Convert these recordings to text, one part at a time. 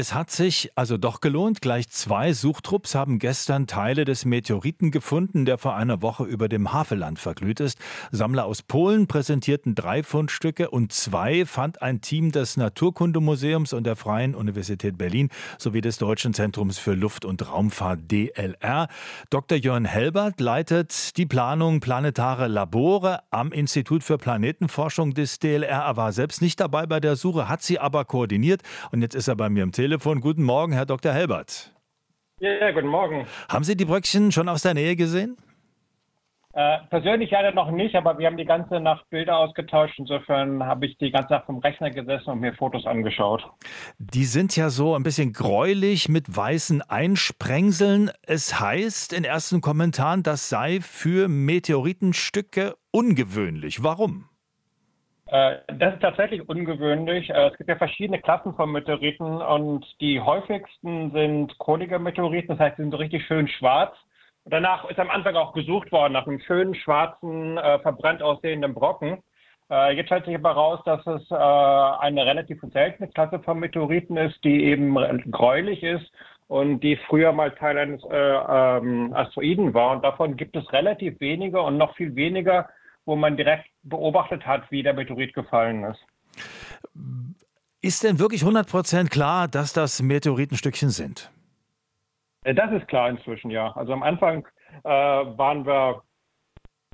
Es hat sich also doch gelohnt. Gleich zwei Suchtrupps haben gestern Teile des Meteoriten gefunden, der vor einer Woche über dem Havelland verglüht ist. Sammler aus Polen präsentierten drei Fundstücke und zwei fand ein Team des Naturkundemuseums und der Freien Universität Berlin sowie des Deutschen Zentrums für Luft- und Raumfahrt DLR. Dr. Jörn Helbert leitet die Planung Planetare Labore am Institut für Planetenforschung des DLR. Er war selbst nicht dabei bei der Suche, hat sie aber koordiniert und jetzt ist er bei mir im Telefon. Telefon. Guten Morgen, Herr Dr. Helbert. Ja, guten Morgen. Haben Sie die Bröckchen schon aus der Nähe gesehen? Äh, persönlich leider noch nicht, aber wir haben die ganze Nacht Bilder ausgetauscht. Insofern habe ich die ganze Nacht vom Rechner gesessen und mir Fotos angeschaut. Die sind ja so ein bisschen gräulich mit weißen Einsprengseln. Es heißt in ersten Kommentaren, das sei für Meteoritenstücke ungewöhnlich. Warum? Äh, das ist tatsächlich ungewöhnlich. Äh, es gibt ja verschiedene Klassen von Meteoriten und die häufigsten sind chronische Meteoriten, das heißt, sie sind so richtig schön schwarz. Danach ist am Anfang auch gesucht worden nach einem schönen schwarzen, äh, verbrannt aussehenden Brocken. Jetzt stellt sich aber raus, dass es eine relativ seltene Klasse von Meteoriten ist, die eben gräulich ist und die früher mal Teil eines äh, ähm, Asteroiden war. Und davon gibt es relativ wenige und noch viel weniger wo man direkt beobachtet hat, wie der Meteorit gefallen ist. Ist denn wirklich 100% klar, dass das Meteoritenstückchen sind? Äh, das ist klar inzwischen, ja. Also am Anfang äh, waren wir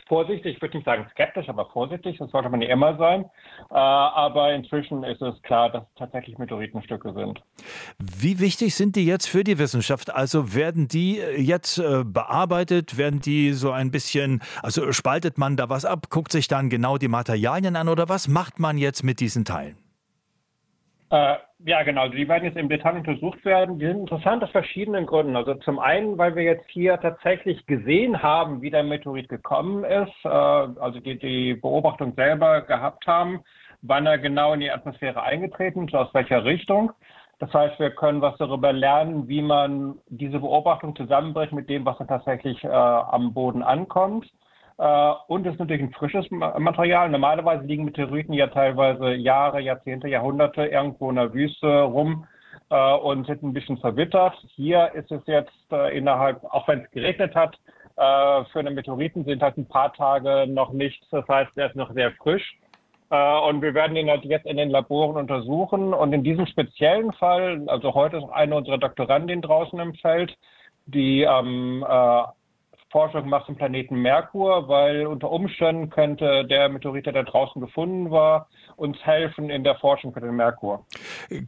vorsichtig, ich würde nicht sagen skeptisch, aber vorsichtig, das sollte man ja immer sein. Äh, aber inzwischen ist es klar, dass es tatsächlich Meteoritenstücke sind. Wie wichtig sind die jetzt für die Wissenschaft? Also werden die jetzt äh, bearbeitet? Werden die so ein bisschen, also spaltet man da was ab, guckt sich dann genau die Materialien an oder was macht man jetzt mit diesen Teilen? Äh, ja, genau. Also die werden jetzt im Detail untersucht werden. Die sind interessant aus verschiedenen Gründen. Also zum einen, weil wir jetzt hier tatsächlich gesehen haben, wie der Meteorit gekommen ist, äh, also die, die Beobachtung selber gehabt haben, wann er genau in die Atmosphäre eingetreten ist, aus welcher Richtung. Das heißt, wir können was darüber lernen, wie man diese Beobachtung zusammenbringt mit dem, was dann tatsächlich äh, am Boden ankommt. Äh, und es ist natürlich ein frisches Material. Normalerweise liegen Meteoriten ja teilweise Jahre, Jahrzehnte, Jahrhunderte irgendwo in der Wüste rum äh, und sind ein bisschen verwittert. Hier ist es jetzt äh, innerhalb, auch wenn es geregnet hat, für einen Meteoriten sind halt ein paar Tage noch nichts. Das heißt, er ist noch sehr frisch. Und wir werden ihn halt jetzt in den Laboren untersuchen. Und in diesem speziellen Fall, also heute ist eine unserer Doktorandin draußen im Feld, die ähm, Forschung macht zum Planeten Merkur, weil unter Umständen könnte der Meteorit, der da draußen gefunden war, uns helfen in der Forschung für den Merkur.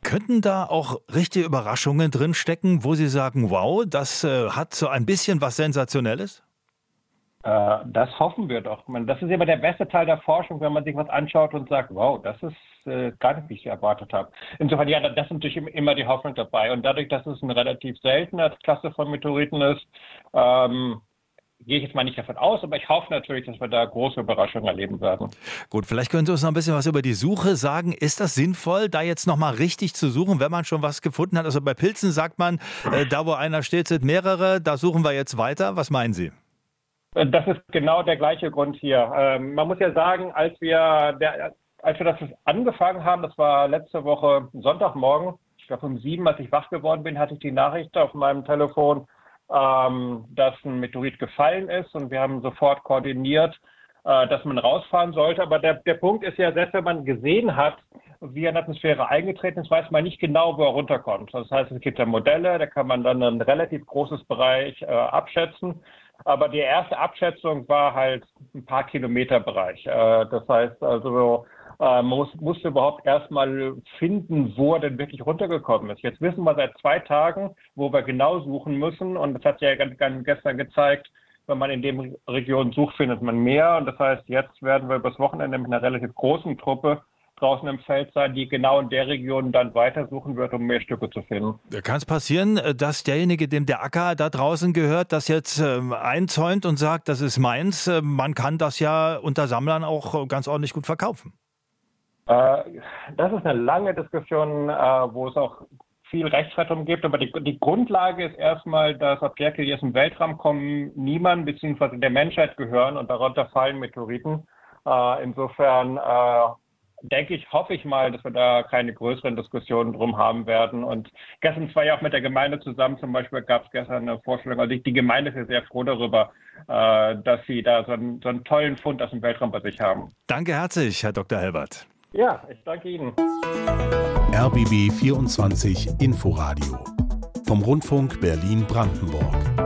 Könnten da auch richtige Überraschungen drinstecken, wo Sie sagen, wow, das äh, hat so ein bisschen was Sensationelles? Äh, das hoffen wir doch. Das ist immer der beste Teil der Forschung, wenn man sich was anschaut und sagt, wow, das ist äh, gar nicht, wie ich erwartet habe. Insofern, ja, das ist natürlich immer die Hoffnung dabei. Und dadurch, dass es eine relativ seltene Klasse von Meteoriten ist, ähm, gehe ich jetzt mal nicht davon aus, aber ich hoffe natürlich, dass wir da große Überraschungen erleben werden. Gut, vielleicht können Sie uns noch ein bisschen was über die Suche sagen. Ist das sinnvoll, da jetzt nochmal richtig zu suchen, wenn man schon was gefunden hat? Also bei Pilzen sagt man, äh, da wo einer steht, sind mehrere, da suchen wir jetzt weiter. Was meinen Sie? Äh, das ist genau der gleiche Grund hier. Ähm, man muss ja sagen, als wir, der, als wir das angefangen haben, das war letzte Woche Sonntagmorgen, ich glaube um sieben, als ich wach geworden bin, hatte ich die Nachricht auf meinem Telefon, ähm, dass ein Meteorit gefallen ist und wir haben sofort koordiniert, äh, dass man rausfahren sollte. Aber der, der Punkt ist ja, selbst wenn man gesehen hat, wie in die Atmosphäre eingetreten ist, weiß man nicht genau, wo er runterkommt. Das heißt, es gibt ja Modelle, da kann man dann ein relativ großes Bereich äh, abschätzen. Aber die erste Abschätzung war halt ein paar Kilometer Bereich. Äh, das heißt also, man muss, musste überhaupt erstmal finden, wo er denn wirklich runtergekommen ist. Jetzt wissen wir seit zwei Tagen, wo wir genau suchen müssen. Und das hat ja gestern gezeigt, wenn man in dem Region sucht, findet man mehr. Und das heißt, jetzt werden wir übers Wochenende mit einer relativ großen Truppe draußen im Feld sein, die genau in der Region dann weitersuchen wird, um mehr Stücke zu finden. Kann es passieren, äh, dass derjenige, dem der Acker da draußen gehört, das jetzt äh, einzäunt und sagt, das ist meins? Äh, man kann das ja unter Sammlern auch ganz ordentlich gut verkaufen. Äh, das ist eine lange Diskussion, äh, wo es auch viel Rechtsrettung gibt, aber die, die Grundlage ist erstmal, dass Objekte, die aus dem Weltraum kommen, niemand bzw. der Menschheit gehören und darunter fallen Meteoriten. Äh, insofern denke ich, hoffe ich mal, dass wir da keine größeren Diskussionen drum haben werden. Und gestern zwar ja auch mit der Gemeinde zusammen, zum Beispiel gab es gestern eine Vorstellung, also die Gemeinde ist sehr froh darüber, dass sie da so einen, so einen tollen Fund aus dem Weltraum bei sich haben. Danke herzlich, Herr Dr. Helbert. Ja, ich danke Ihnen. RBB 24 Inforadio vom Rundfunk Berlin-Brandenburg.